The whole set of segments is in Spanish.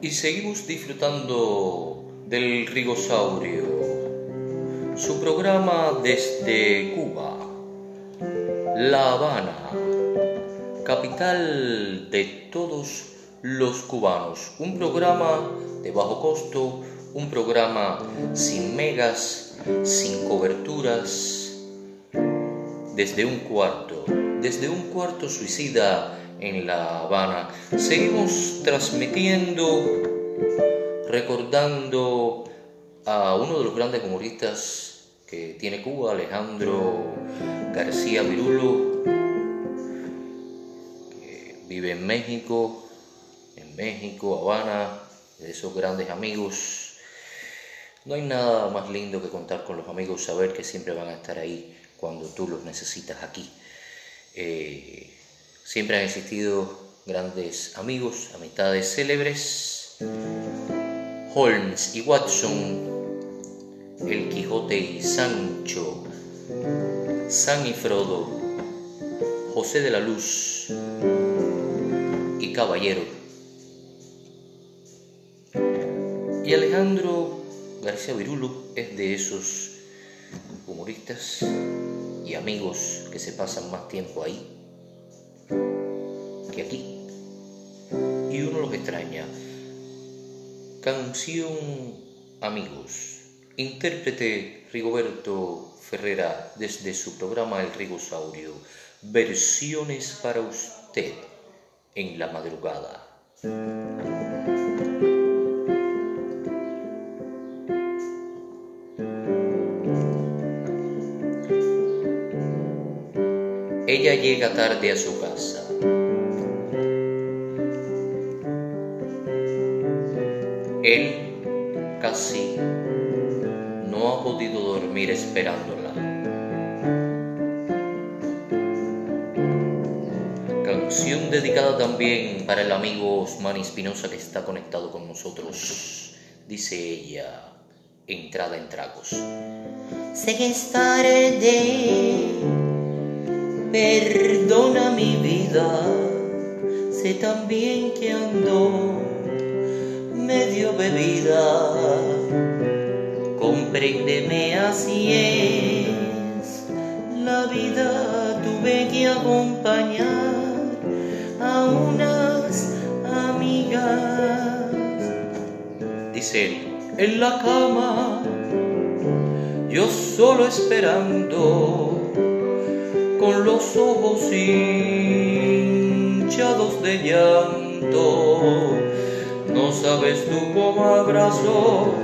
Y seguimos disfrutando del Rigosaurio, su programa desde Cuba, La Habana, capital de todos los cubanos. Un programa de bajo costo, un programa sin megas, sin coberturas, desde un cuarto, desde un cuarto suicida en La Habana. Seguimos transmitiendo, recordando a uno de los grandes humoristas que tiene Cuba, Alejandro García Virulo, que vive en México, en México, Habana, de esos grandes amigos. No hay nada más lindo que contar con los amigos, saber que siempre van a estar ahí cuando tú los necesitas aquí. Eh, siempre han existido grandes amigos, amistades célebres. Holmes y Watson, el Quijote y Sancho, San y Frodo, José de la Luz y Caballero. Y Alejandro García Virulo es de esos humoristas y amigos que se pasan más tiempo ahí que aquí. Y uno los extraña. Canción Amigos. Intérprete Rigoberto Ferrera desde su programa El Rigosaurio. Versiones para usted en la madrugada. Ella llega tarde a su casa. Él casi no ha podido dormir esperándola. Canción dedicada también para el amigo Osman Espinosa que está conectado con nosotros. Dice ella, entrada en tragos. Sé que es tarde, perdona mi vida, sé también que ando medio bebida, compréndeme así es la vida, tuve que acompañar a unas amigas. Dice él, en la cama, yo solo esperando, con los ojos hinchados de llanto. No sabes tú cómo abrazo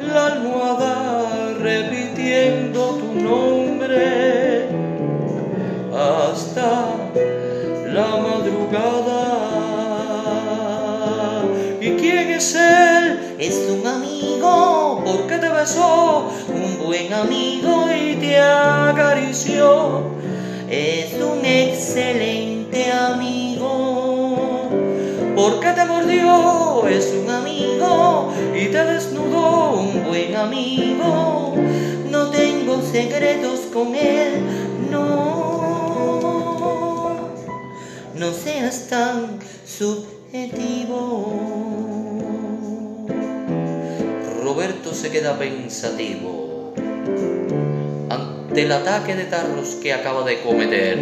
la almohada repitiendo tu nombre hasta la madrugada. ¿Y quién es él? Es un amigo, ¿Por qué te besó? un buen amigo y te acarició. Es un excelente amigo. ¿Por qué te mordió? Es un amigo y te desnudó. un buen amigo. No tengo secretos con él, no. No seas tan subjetivo. Roberto se queda pensativo ante el ataque de tarros que acaba de cometer.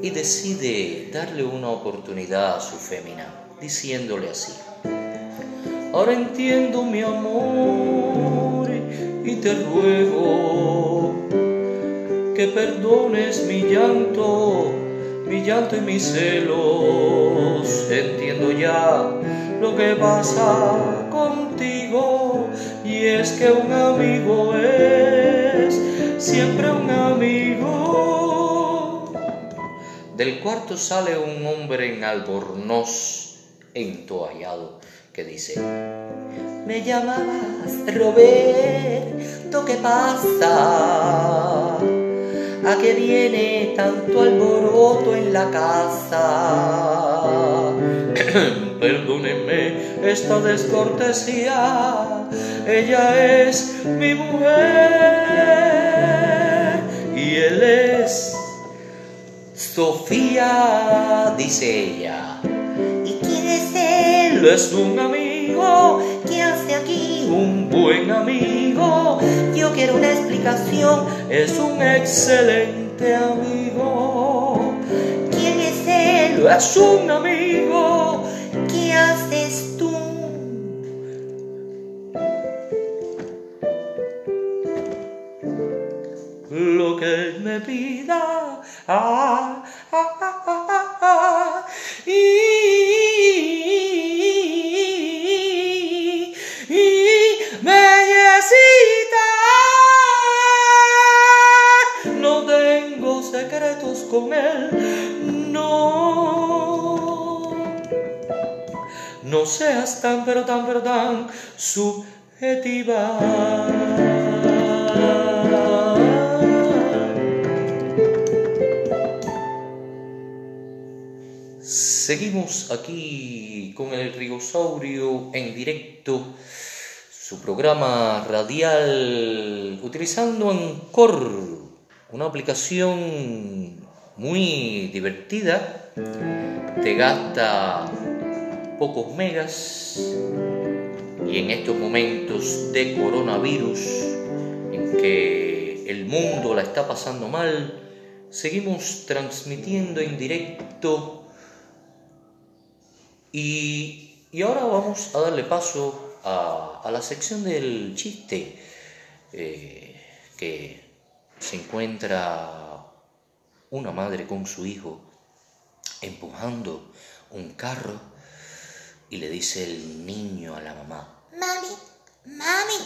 Y decide darle una oportunidad a su fémina, diciéndole así. Ahora entiendo mi amor y te ruego que perdones mi llanto, mi llanto y mis celos. Entiendo ya lo que pasa y es que un amigo es siempre un amigo. Del cuarto sale un hombre en albornoz, entoallado, que dice, Me llamabas Roberto, ¿qué pasa? ¿A qué viene tanto alboroto en la casa? Perdóneme esta descortesía, ella es mi mujer y él es Sofía, dice ella. ¿Y quién es él? Es un amigo, ¿Qué hace aquí? un buen amigo, Yo quiero una explicación. es un excelente amigo. ¿Quién es él? Es un amigo, ¿Qué haces tú? lo que me pida. Ah, ah, ah, ah, ah, ah. Y, y, bellecita, no tengo secretos con él, No seas tan, pero tan, pero tan subjetiva. Seguimos aquí con el Rigosaurio en directo, su programa radial, utilizando Anchor, una aplicación muy divertida, te gasta pocos megas. Y en estos momentos de coronavirus en que el mundo la está pasando mal, seguimos transmitiendo en directo. Y, y ahora vamos a darle paso a, la sección del chiste eh, que se encuentra una madre con su hijo empujando un carro y le dice el niño a la mamá, Mami, mami.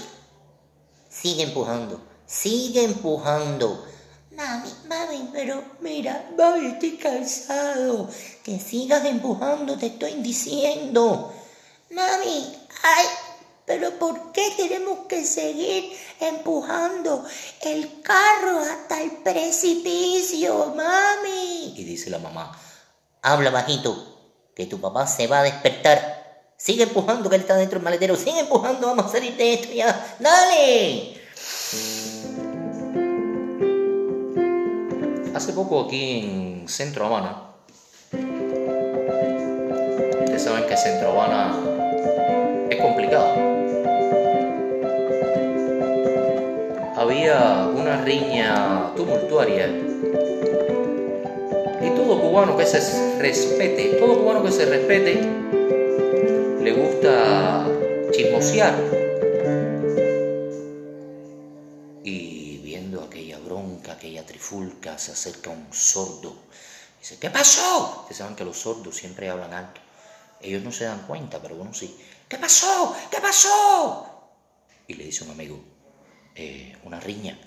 sigue empujando, sigue empujando. Mami, mami, pero mira, mami, estoy cansado. Que sigas empujando, te estoy diciendo. Mami, ay, pero ¿por qué tenemos que seguir empujando el carro hasta el precipicio, mami? Y dice la mamá, habla bajito, que tu papá se va a despertar. Sigue empujando, que él está dentro del maletero. Sigue empujando, vamos a salir de esto ya. ¡Dale! Hace poco aquí en Centro Habana, ustedes saben que Centro Habana es complicado. Había una riña tumultuaria y todo cubano que se respete, todo cubano que se respete, le gusta chismosear. Y viendo aquella bronca, aquella trifulca, se acerca un sordo. Dice, ¿qué pasó? Ustedes saben que los sordos siempre hablan alto. Ellos no se dan cuenta, pero uno sí. ¿Qué pasó? ¿Qué pasó? Y le dice un amigo, "Eh, una riña.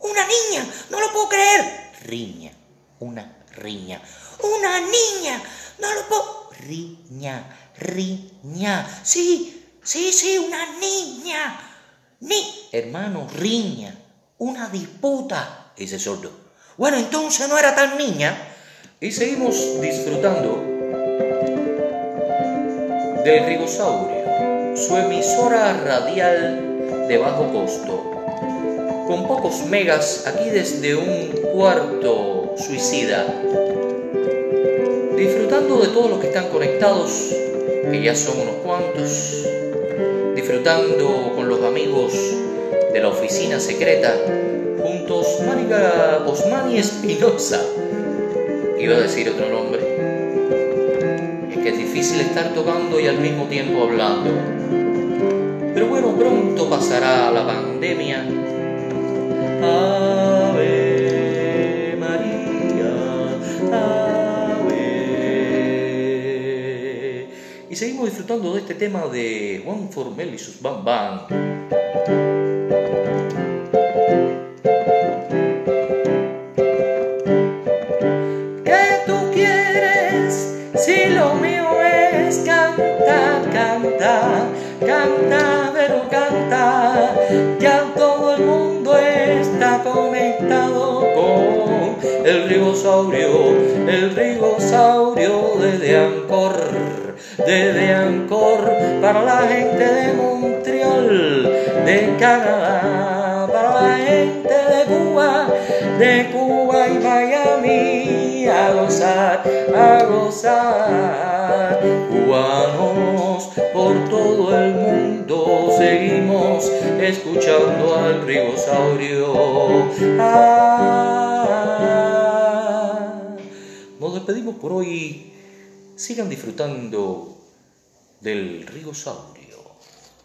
Una niña, no lo puedo creer. Riña, una riña. Una niña, no lo puedo... Riña, riña. Sí, sí, sí, una niña. Ni... Hermano, riña. Una disputa. Dice sordo. Bueno, entonces no era tan niña. Y seguimos disfrutando del Rigosaurio, su emisora radial de bajo costo. Con pocos megas aquí desde un cuarto suicida. Disfrutando de todos los que están conectados, que ya son unos cuantos. Disfrutando con los amigos de la oficina secreta, juntos Mónica Osmani Espinosa. Iba a decir otro nombre. Es que es difícil estar tocando y al mismo tiempo hablando. Pero bueno, pronto pasará la pandemia. Ave seguimos disfrutando de este tema de Juan Formel y sus Bam Bam. ¿Qué tú quieres si lo mío es cantar, cantar, cantar, pero cantar? Ya todo el mundo está conectado con el rigosaurio, el rigosaurio desde Ancor, desde Ancor para la gente de Montreal, de Canadá, para la gente de Cuba, de Cuba y Miami, a gozar, a gozar. Cubanos por todo el mundo seguimos escuchando al ribosaurio. Ah, nos despedimos por hoy. Sigan disfrutando del ribosaurio.